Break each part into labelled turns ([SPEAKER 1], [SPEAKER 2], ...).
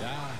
[SPEAKER 1] Yeah.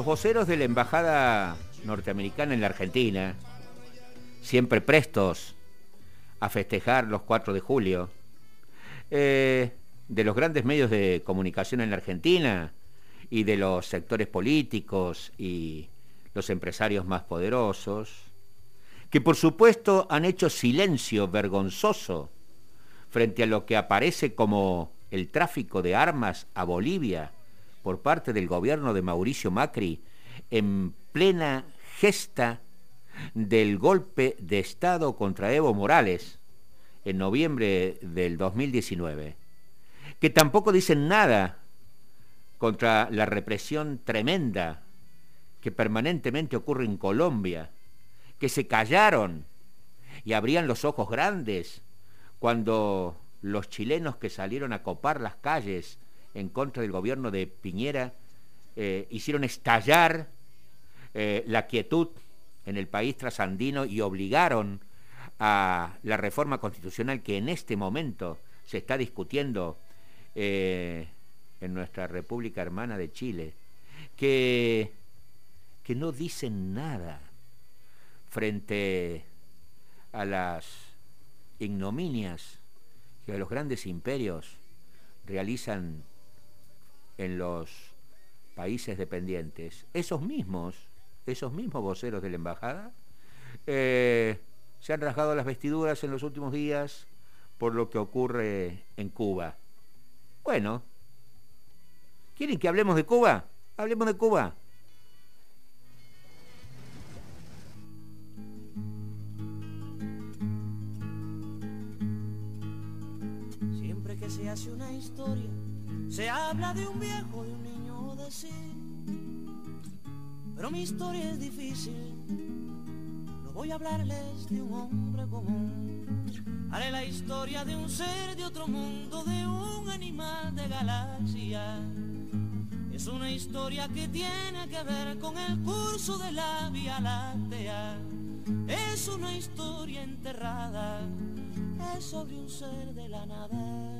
[SPEAKER 1] Los voceros de la Embajada norteamericana en la Argentina, siempre prestos a festejar los 4 de julio, eh, de los grandes medios de comunicación en la Argentina y de los sectores políticos y los empresarios más poderosos, que por supuesto han hecho silencio vergonzoso frente a lo que aparece como el tráfico de armas a Bolivia por parte del gobierno de Mauricio Macri en plena gesta del golpe de Estado contra Evo Morales en noviembre del 2019, que tampoco dicen nada contra la represión tremenda que permanentemente ocurre en Colombia, que se callaron y abrían los ojos grandes cuando los chilenos que salieron a copar las calles en contra del gobierno de Piñera eh, hicieron estallar eh, la quietud en el país trasandino y obligaron a la reforma constitucional que en este momento se está discutiendo eh, en nuestra República Hermana de Chile, que, que no dicen nada frente a las ignominias que los grandes imperios realizan en los países dependientes, esos mismos, esos mismos voceros de la embajada, eh, se han rasgado las vestiduras en los últimos días por lo que ocurre en Cuba. Bueno, ¿quieren que hablemos de Cuba? Hablemos de Cuba.
[SPEAKER 2] Siempre que se hace una historia se habla de un viejo, de un niño, de sí. Pero mi historia es difícil. No voy a hablarles de un hombre común. Haré la historia de un ser de otro mundo, de un animal de galaxia. Es una historia que tiene que ver con el curso de la Vía Láctea. Es una historia enterrada, es sobre un ser de la nada.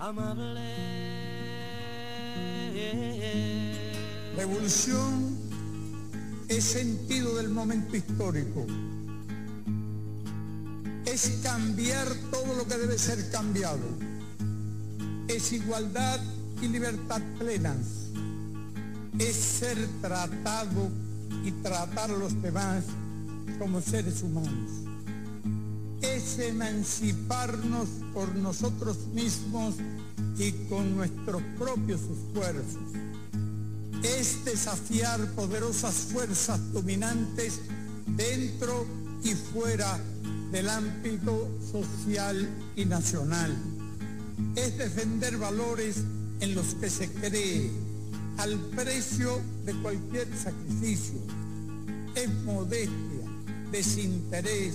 [SPEAKER 2] amable.
[SPEAKER 3] Revolución es sentido del momento histórico. Es cambiar todo lo que debe ser cambiado. Es igualdad y libertad plenas. Es ser tratado y tratar a los demás como seres humanos es emanciparnos por nosotros mismos y con nuestros propios esfuerzos. Es desafiar poderosas fuerzas dominantes dentro y fuera del ámbito social y nacional. Es defender valores en los que se cree al precio de cualquier sacrificio. Es modestia, desinterés,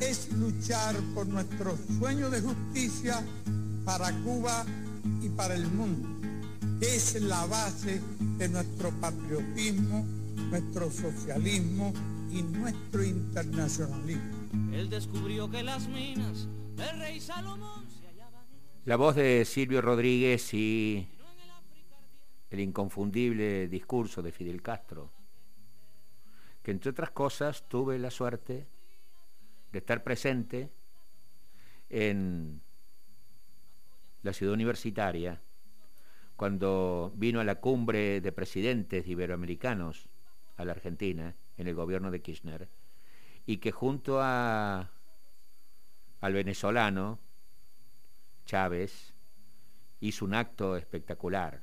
[SPEAKER 3] es luchar por nuestro sueño de justicia para Cuba y para el mundo. Es la base de nuestro patriotismo, nuestro socialismo y nuestro internacionalismo.
[SPEAKER 2] Él descubrió que las minas del rey Salomón se hallaban
[SPEAKER 1] La voz de Silvio Rodríguez y el inconfundible discurso de Fidel Castro, que entre otras cosas tuve la suerte de estar presente en la ciudad universitaria cuando vino a la cumbre de presidentes iberoamericanos a la Argentina en el gobierno de Kirchner y que junto a al venezolano Chávez hizo un acto espectacular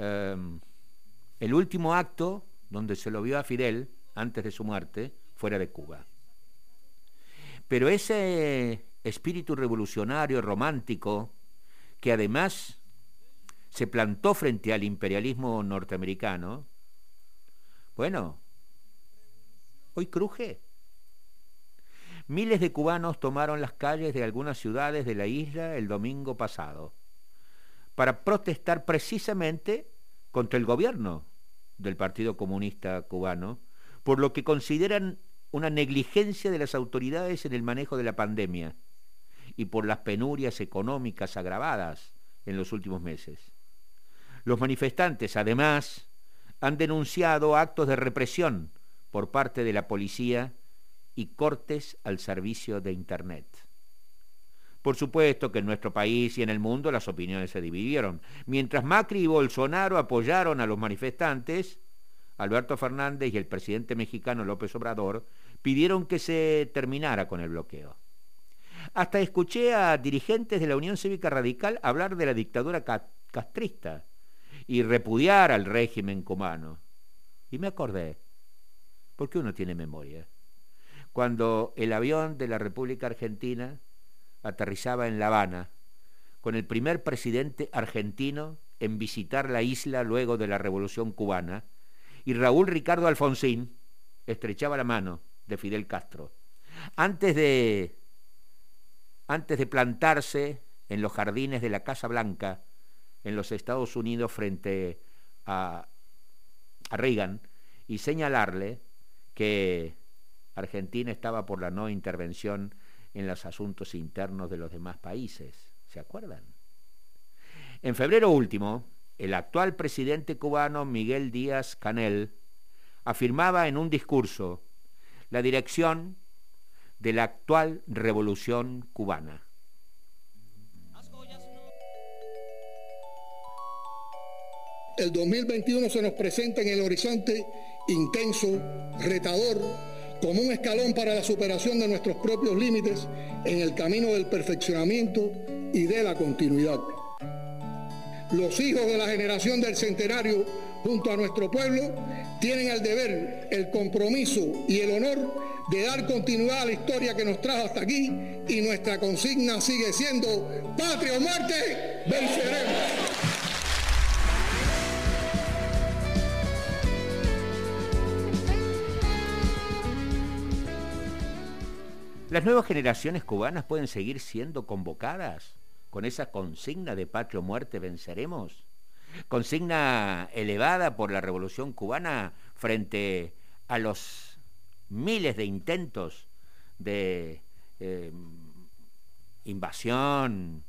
[SPEAKER 1] Em, el último acto donde se lo vio a Fidel antes de su muerte fuera de Cuba. Pero ese espíritu revolucionario, romántico, que además se plantó frente al imperialismo norteamericano, bueno, hoy cruje. Miles de cubanos tomaron las calles de algunas ciudades de la isla el domingo pasado para protestar precisamente contra el gobierno del Partido Comunista Cubano, por lo que consideran una negligencia de las autoridades en el manejo de la pandemia y por las penurias económicas agravadas en los últimos meses. Los manifestantes, además, han denunciado actos de represión por parte de la policía y cortes al servicio de Internet. Por supuesto que en nuestro país y en el mundo las opiniones se dividieron. Mientras Macri y Bolsonaro apoyaron a los manifestantes, Alberto Fernández y el presidente mexicano López Obrador pidieron que se terminara con el bloqueo. Hasta escuché a dirigentes de la Unión Cívica Radical hablar de la dictadura castrista y repudiar al régimen cubano. Y me acordé, porque uno tiene memoria, cuando el avión de la República Argentina aterrizaba en La Habana, con el primer presidente argentino en visitar la isla luego de la Revolución cubana, y Raúl Ricardo Alfonsín estrechaba la mano de Fidel Castro. Antes de, antes de plantarse en los jardines de la Casa Blanca en los Estados Unidos frente a, a Reagan y señalarle que Argentina estaba por la no intervención en los asuntos internos de los demás países. ¿Se acuerdan? En febrero último, el actual presidente cubano Miguel Díaz Canel afirmaba en un discurso la dirección de la actual revolución cubana.
[SPEAKER 4] El 2021 se nos presenta en el horizonte intenso, retador, como un escalón para la superación de nuestros propios límites en el camino del perfeccionamiento y de la continuidad. Los hijos de la generación del centenario junto a nuestro pueblo tienen el deber, el compromiso y el honor de dar continuidad a la historia que nos trajo hasta aquí y nuestra consigna sigue siendo patria o muerte, venceremos.
[SPEAKER 1] Las nuevas generaciones cubanas pueden seguir siendo convocadas con esa consigna de patria o muerte venceremos. Consigna elevada por la revolución cubana frente a los miles de intentos de eh, invasión,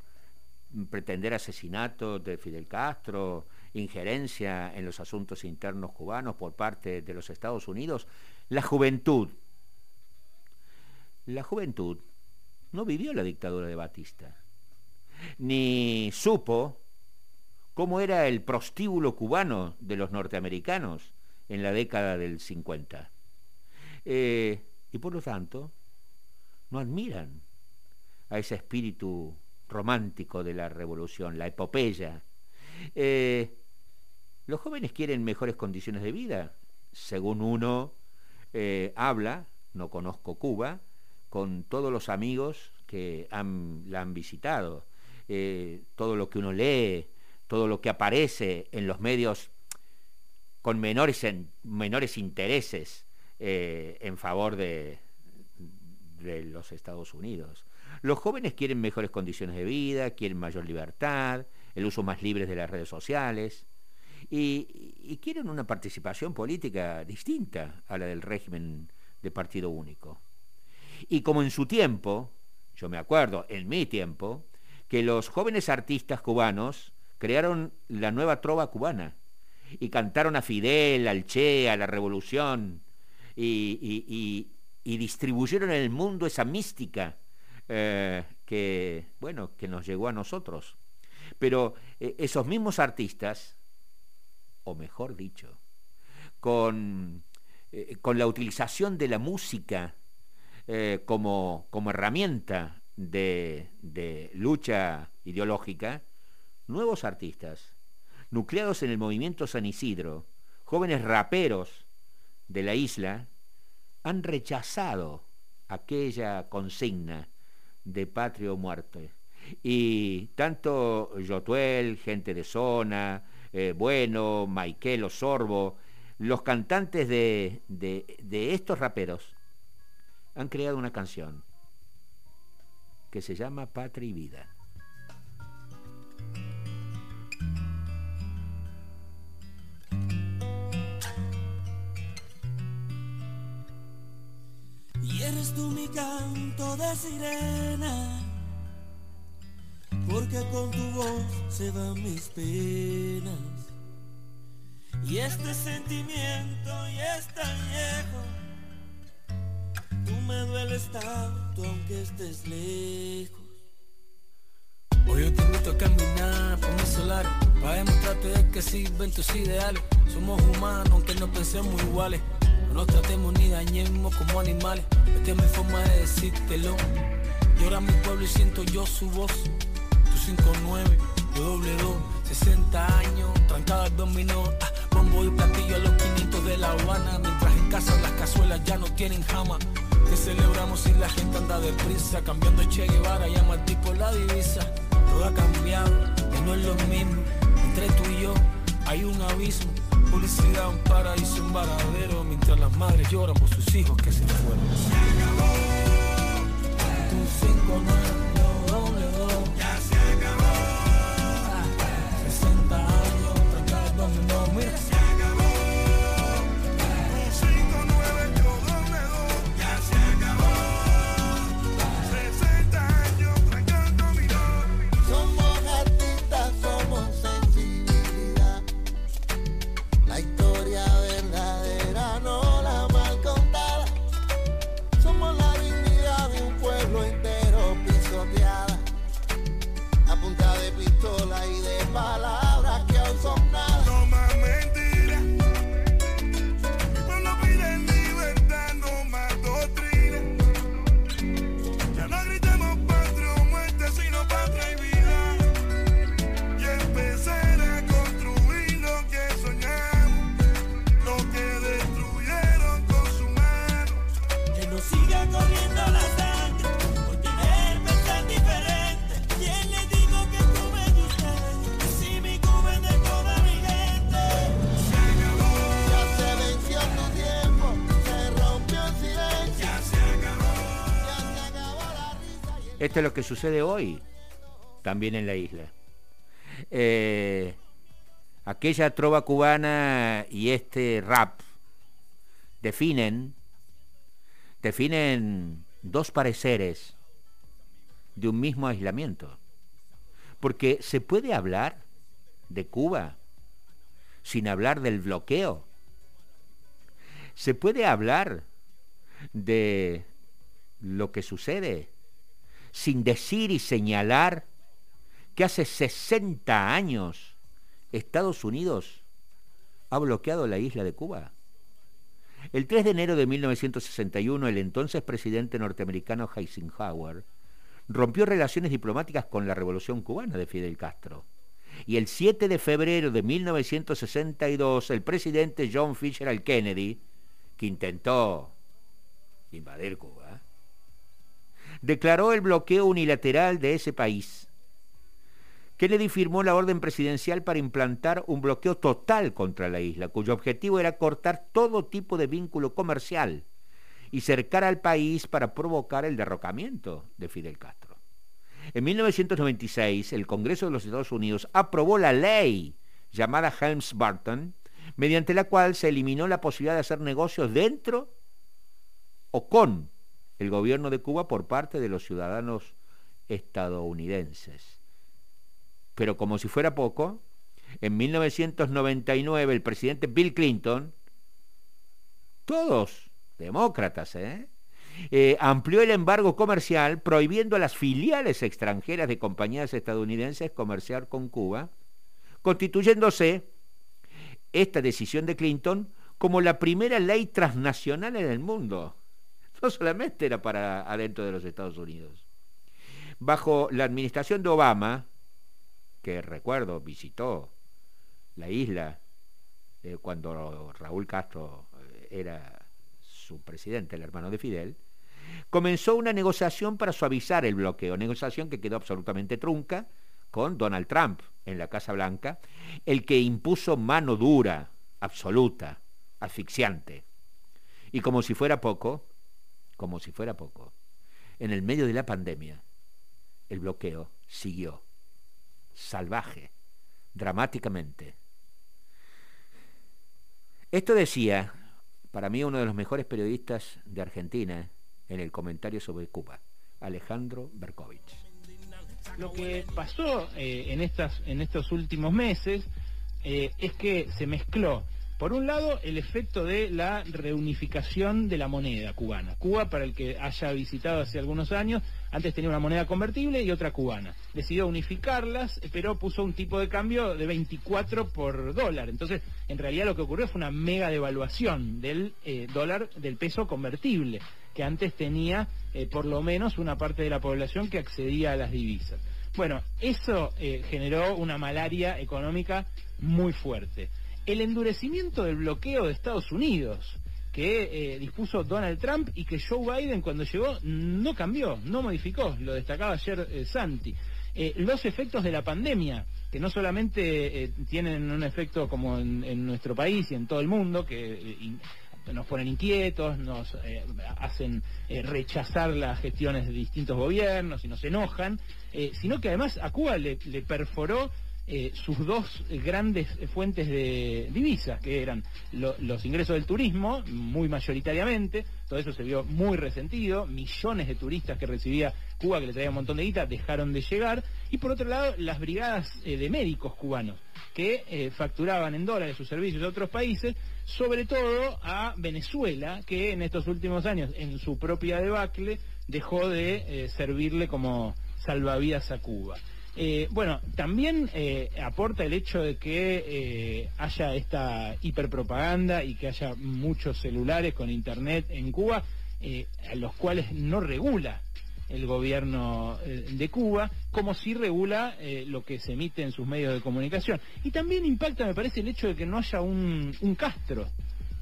[SPEAKER 1] pretender asesinato de Fidel Castro, injerencia en los asuntos internos cubanos por parte de los Estados Unidos, la juventud. La juventud no vivió la dictadura de Batista, ni supo cómo era el prostíbulo cubano de los norteamericanos en la década del 50. Eh, y por lo tanto, no admiran a ese espíritu romántico de la revolución, la epopeya. Eh, los jóvenes quieren mejores condiciones de vida, según uno eh, habla, no conozco Cuba, con todos los amigos que la han visitado, todo lo que uno lee, todo lo que aparece en los medios con menores, menores intereses eh, en favor de, los Estados Unidos. Los jóvenes quieren mejores condiciones de vida, quieren mayor libertad, el uso más libre de las redes sociales y, y, quieren una participación política distinta a la del régimen de partido único. Y como en su tiempo, yo me acuerdo, en mi tiempo, que los jóvenes artistas cubanos crearon la nueva trova cubana y cantaron a Fidel, al Che, a la revolución y, distribuyeron en el mundo esa mística eh, que, bueno, que nos llegó a nosotros. Pero eh, esos mismos artistas, o mejor dicho, con, eh, con la utilización de la música como, como herramienta de, de lucha ideológica, nuevos artistas, nucleados en el movimiento San Isidro, jóvenes raperos de la isla, han rechazado aquella consigna de patria o muerte. Y tanto Yotuel, gente de zona, eh, Bueno, Maiquelo, Sorbo, los cantantes de, de estos raperos han creado una canción que se llama Patria y Vida.
[SPEAKER 2] Eres tú mi canto de sirena, porque con tu voz se van mis penas. Y este sentimiento ya es tan viejo, tú me dueles tanto aunque estés lejos.
[SPEAKER 5] Hoy yo te invito a caminar por mi solar Para demostrarte que sirven tus ideales Somos humanos aunque no pensemos iguales no nos tratemos ni dañemos como animales. Esta es mi forma de decírtelo. Llora mi pueblo y siento yo su voz. Tu 59, yo doble 2, 60 años, trancada al dominó. Ah, bombo y platillo a los 500 de La Habana. Mientras en casa las cazuelas ya no tienen jama. Que celebramos si la gente anda deprisa. Cambiando Che Guevara, llama al tipo la divisa. Todo ha cambiado, que no es lo mismo. Entre tú y yo hay un abismo. Publicidad, un paraíso, un varadero, las madres lloran por sus hijos que se fueron.
[SPEAKER 1] Lo que sucede hoy, también en la isla. Eh, aquella trova cubana y este rap definen, definen dos pareceres de un mismo aislamiento. Porque se puede hablar de Cuba sin hablar del bloqueo. Se puede hablar de lo que sucede sin decir y señalar que hace 60 años Estados Unidos ha bloqueado la isla de Cuba? El 3 de enero de 1961, el entonces presidente norteamericano Eisenhower rompió relaciones diplomáticas con la Revolución Cubana de Fidel Castro. Y el 7 de febrero de 1962, el presidente John Fitzgerald Kennedy, que intentó invadir Cuba, declaró el bloqueo unilateral de ese país. Kennedy firmó la orden presidencial para implantar un bloqueo total contra la isla, cuyo objetivo era cortar todo tipo de vínculo comercial y cercar al país para provocar el derrocamiento de Fidel Castro. En 1996, el Congreso de los Estados Unidos aprobó la ley llamada Helms-Burton, mediante la cual se eliminó la posibilidad de hacer negocios dentro o con el gobierno de Cuba por parte de los ciudadanos estadounidenses. Pero como si fuera poco, en 1999 el presidente Bill Clinton, todos demócratas, ¿eh? ¿eh? amplió el embargo comercial prohibiendo a las filiales extranjeras de compañías estadounidenses comerciar con Cuba, constituyéndose esta decisión de Clinton como la primera ley transnacional en el mundo. No solamente era para adentro de los Estados Unidos. Bajo la administración de Obama, que recuerdo visitó la isla eh, cuando Raúl Castro eh, era su presidente, el hermano de Fidel, comenzó una negociación para suavizar el bloqueo, negociación que quedó absolutamente trunca con Donald Trump en la Casa Blanca, el que impuso mano dura, absoluta, asfixiante. Y como si fuera poco, como si fuera poco, en el medio de la pandemia, el bloqueo siguió, salvaje, dramáticamente. Esto decía, para mí, uno de los mejores periodistas de Argentina en el comentario sobre Cuba, Alejandro Berkovich.
[SPEAKER 6] Lo que pasó eh, en, estos últimos meses eh, es que se mezcló por un lado, el efecto de la reunificación de la moneda cubana. Cuba, para el que haya visitado hace algunos años, antes tenía una moneda convertible y otra cubana. Decidió unificarlas, pero puso un tipo de cambio de 24 por dólar. Entonces, en realidad lo que ocurrió fue una mega devaluación del eh, dólar, del peso convertible, que antes tenía eh, por lo menos una parte de la población que accedía a las divisas. Bueno, eso eh, generó una malaria económica muy fuerte el endurecimiento del bloqueo de Estados Unidos que eh, dispuso Donald Trump y que Joe Biden cuando llegó no cambió, no modificó, lo destacaba ayer eh, Santi. Eh, los efectos de la pandemia, que no solamente tienen un efecto como en, nuestro país y en todo el mundo, que nos ponen inquietos, nos hacen rechazar las gestiones de distintos gobiernos y nos enojan, sino que además a Cuba le perforó eh, sus dos grandes fuentes de divisas, que eran los ingresos del turismo, muy mayoritariamente, todo eso se vio muy resentido, millones de turistas que recibía Cuba, que le traía un montón de guita, dejaron de llegar, y por otro lado, las brigadas eh, de médicos cubanos, que eh, facturaban en dólares sus servicios a otros países, sobre todo a Venezuela, que en estos últimos años, en su propia debacle, dejó de servirle como salvavidas a Cuba. Eh, bueno, también eh, aporta el hecho de que eh, haya esta hiperpropaganda y que haya muchos celulares con internet en Cuba, a los cuales no regula el gobierno de Cuba, como si regula lo que se emite en sus medios de comunicación. Y también impacta, me parece, el hecho de que no haya un, un Castro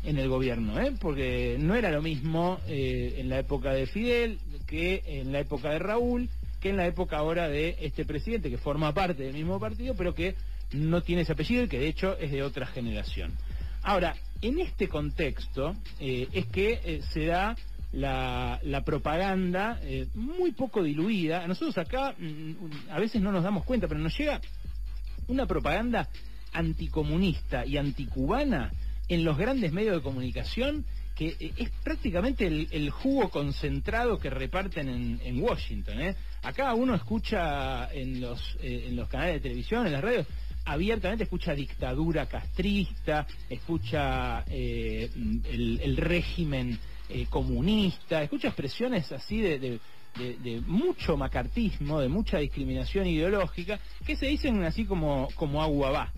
[SPEAKER 6] en el gobierno, porque no era lo mismo en la época de Fidel que en la época de Raúl que en la época ahora de este presidente, que forma parte del mismo partido, pero que no tiene ese apellido y que de hecho es de otra generación. Ahora, en este contexto eh, es que eh, se da la, propaganda eh, muy poco diluida. Nosotros acá mm, a veces no nos damos cuenta, pero nos llega una propaganda anticomunista y anticubana en los grandes medios de comunicación que eh, es prácticamente el, jugo concentrado que reparten en, Washington. ¿eh? Acá uno escucha en los, eh, en los canales de televisión, en las radios, abiertamente escucha dictadura castrista, escucha el, régimen comunista, escucha expresiones así de, mucho macartismo, de mucha discriminación ideológica, que se dicen así como, como agua va.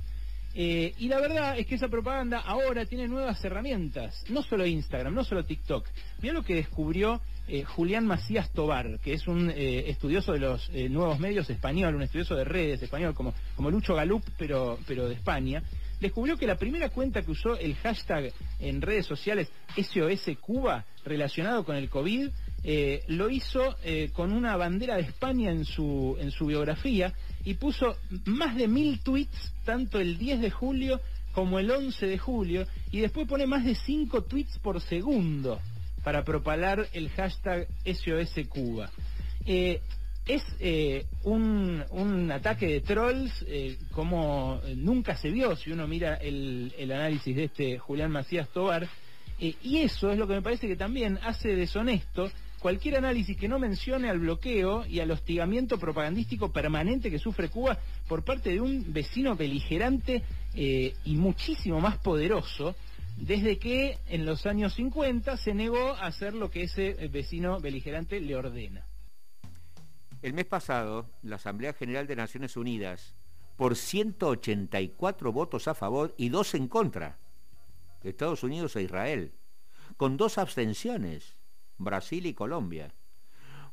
[SPEAKER 6] Eh, y la verdad es que esa propaganda ahora tiene nuevas herramientas, no solo Instagram, no solo TikTok. Mira lo que descubrió eh, Julián Macías Tobar, que es un eh, estudioso de los nuevos medios español, un estudioso de redes español, como, como Lucho Galup, pero, pero de España. Descubrió que la primera cuenta que usó el hashtag en redes sociales SOS Cuba relacionado con el COVID lo hizo con una bandera de España en su, en su biografía y puso más de mil tweets tanto el 10 de julio como el 11 de julio y después pone más de 5 tweets por segundo para propalar el hashtag SOS Cuba. Eh, es eh, un, un, ataque de trolls eh, como nunca se vio si uno mira el, el análisis de este Julián Macías Tobar. y eso es lo que me parece que también hace deshonesto cualquier análisis que no mencione al bloqueo y al hostigamiento propagandístico permanente que sufre Cuba por parte de un vecino beligerante eh, y muchísimo más poderoso, desde que en los años 50 se negó a hacer lo que ese vecino beligerante le ordena.
[SPEAKER 1] El mes pasado, la Asamblea General de Naciones Unidas, por 184 votos a favor y dos en contra, de Estados Unidos e Israel, con dos abstenciones, Brasil y Colombia,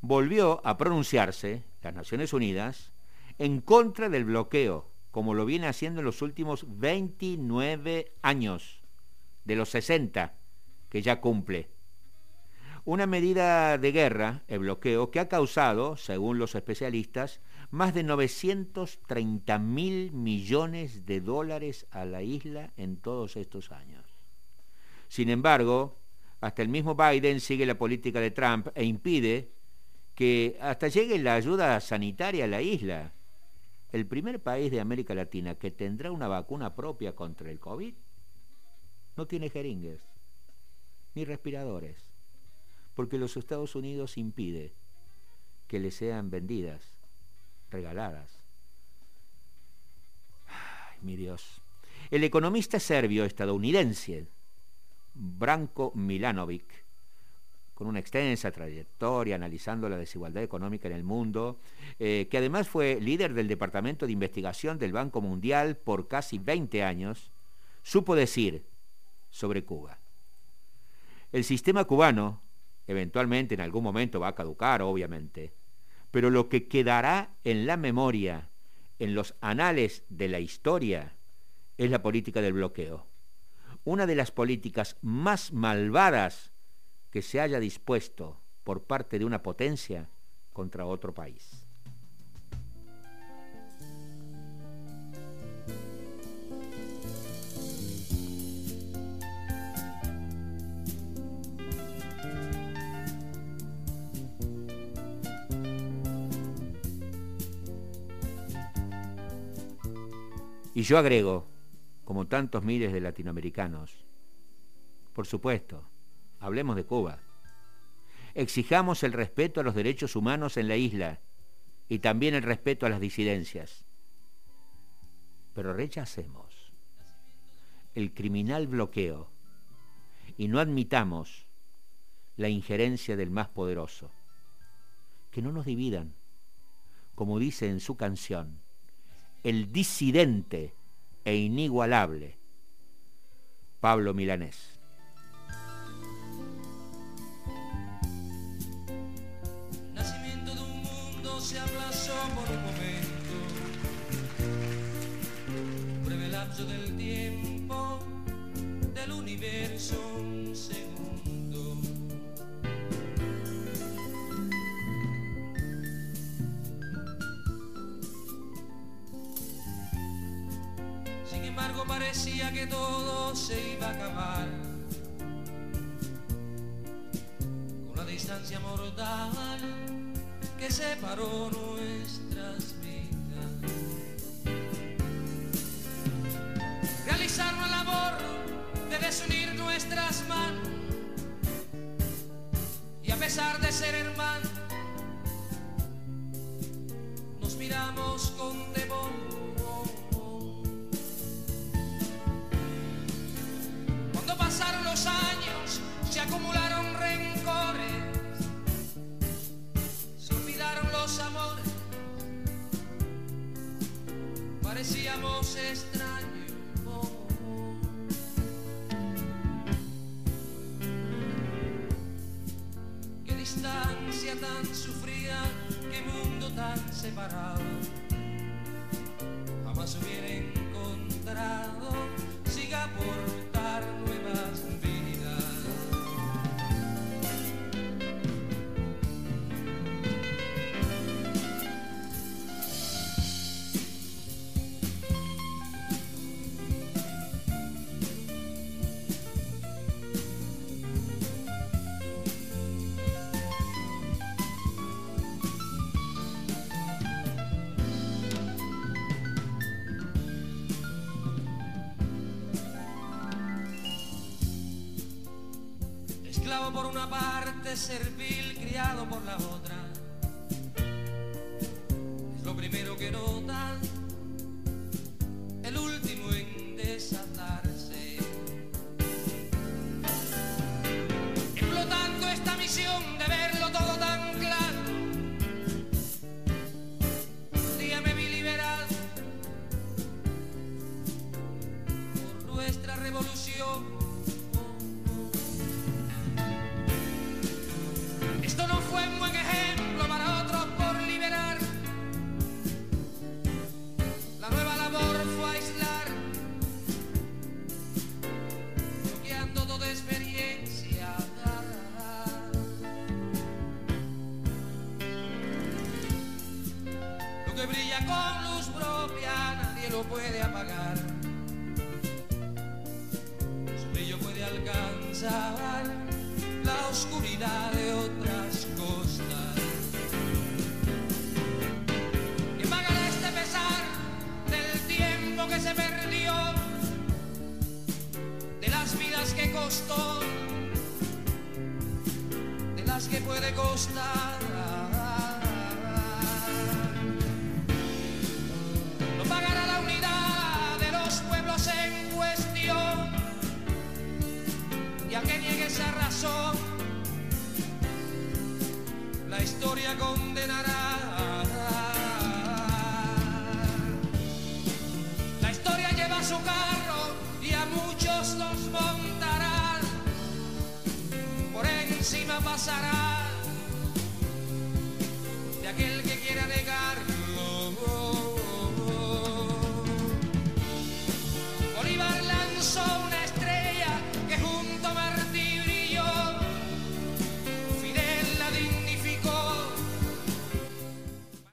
[SPEAKER 1] volvió a pronunciarse, las Naciones Unidas, en contra del bloqueo, como lo viene haciendo en los últimos 29 años, de los 60 que ya cumple. Una medida de guerra, el bloqueo, que ha causado, según los especialistas, más de 930 mil millones de dólares a la isla en todos estos años. Sin embargo, hasta el mismo Biden sigue la política de Trump e impide que hasta llegue la ayuda sanitaria a la isla. El primer país de América Latina que tendrá una vacuna propia contra el COVID no tiene jeringues ni respiradores, porque los Estados Unidos impide que le sean vendidas, regaladas. Ay, mi Dios. El economista serbio estadounidense Branko Milanovic, con una extensa trayectoria analizando la desigualdad económica en el mundo, eh, que además fue líder del Departamento de Investigación del Banco Mundial por casi 20 años, supo decir sobre Cuba. El sistema cubano eventualmente en algún momento va a caducar, obviamente, pero lo que quedará en la memoria, en los anales de la historia, es la política del bloqueo una de las políticas más malvadas que se haya dispuesto por parte de una potencia contra otro país. Y yo agrego, como tantos miles de latinoamericanos. Por supuesto, hablemos de Cuba. Exijamos el respeto a los derechos humanos en la isla y también el respeto a las disidencias. Pero rechacemos el criminal bloqueo y no admitamos la injerencia del más poderoso. Que no nos dividan, como dice en su canción, el disidente e inigualable. Pablo Milanés.
[SPEAKER 2] Nacimiento de un mundo se aplazó por un momento, breve lapso del tiempo del universo parecía que todo se iba a acabar. La distancia mortal que separó nuestras vidas. Realizar una labor de desunir nuestras manos. Y a pesar de ser hermanos, nos miramos con sister. servil criado por la voz. más que puede costar. Lo pagará la unidad de los pueblos en cuestión, ya que niegue esa razón, la historia condenará. passará.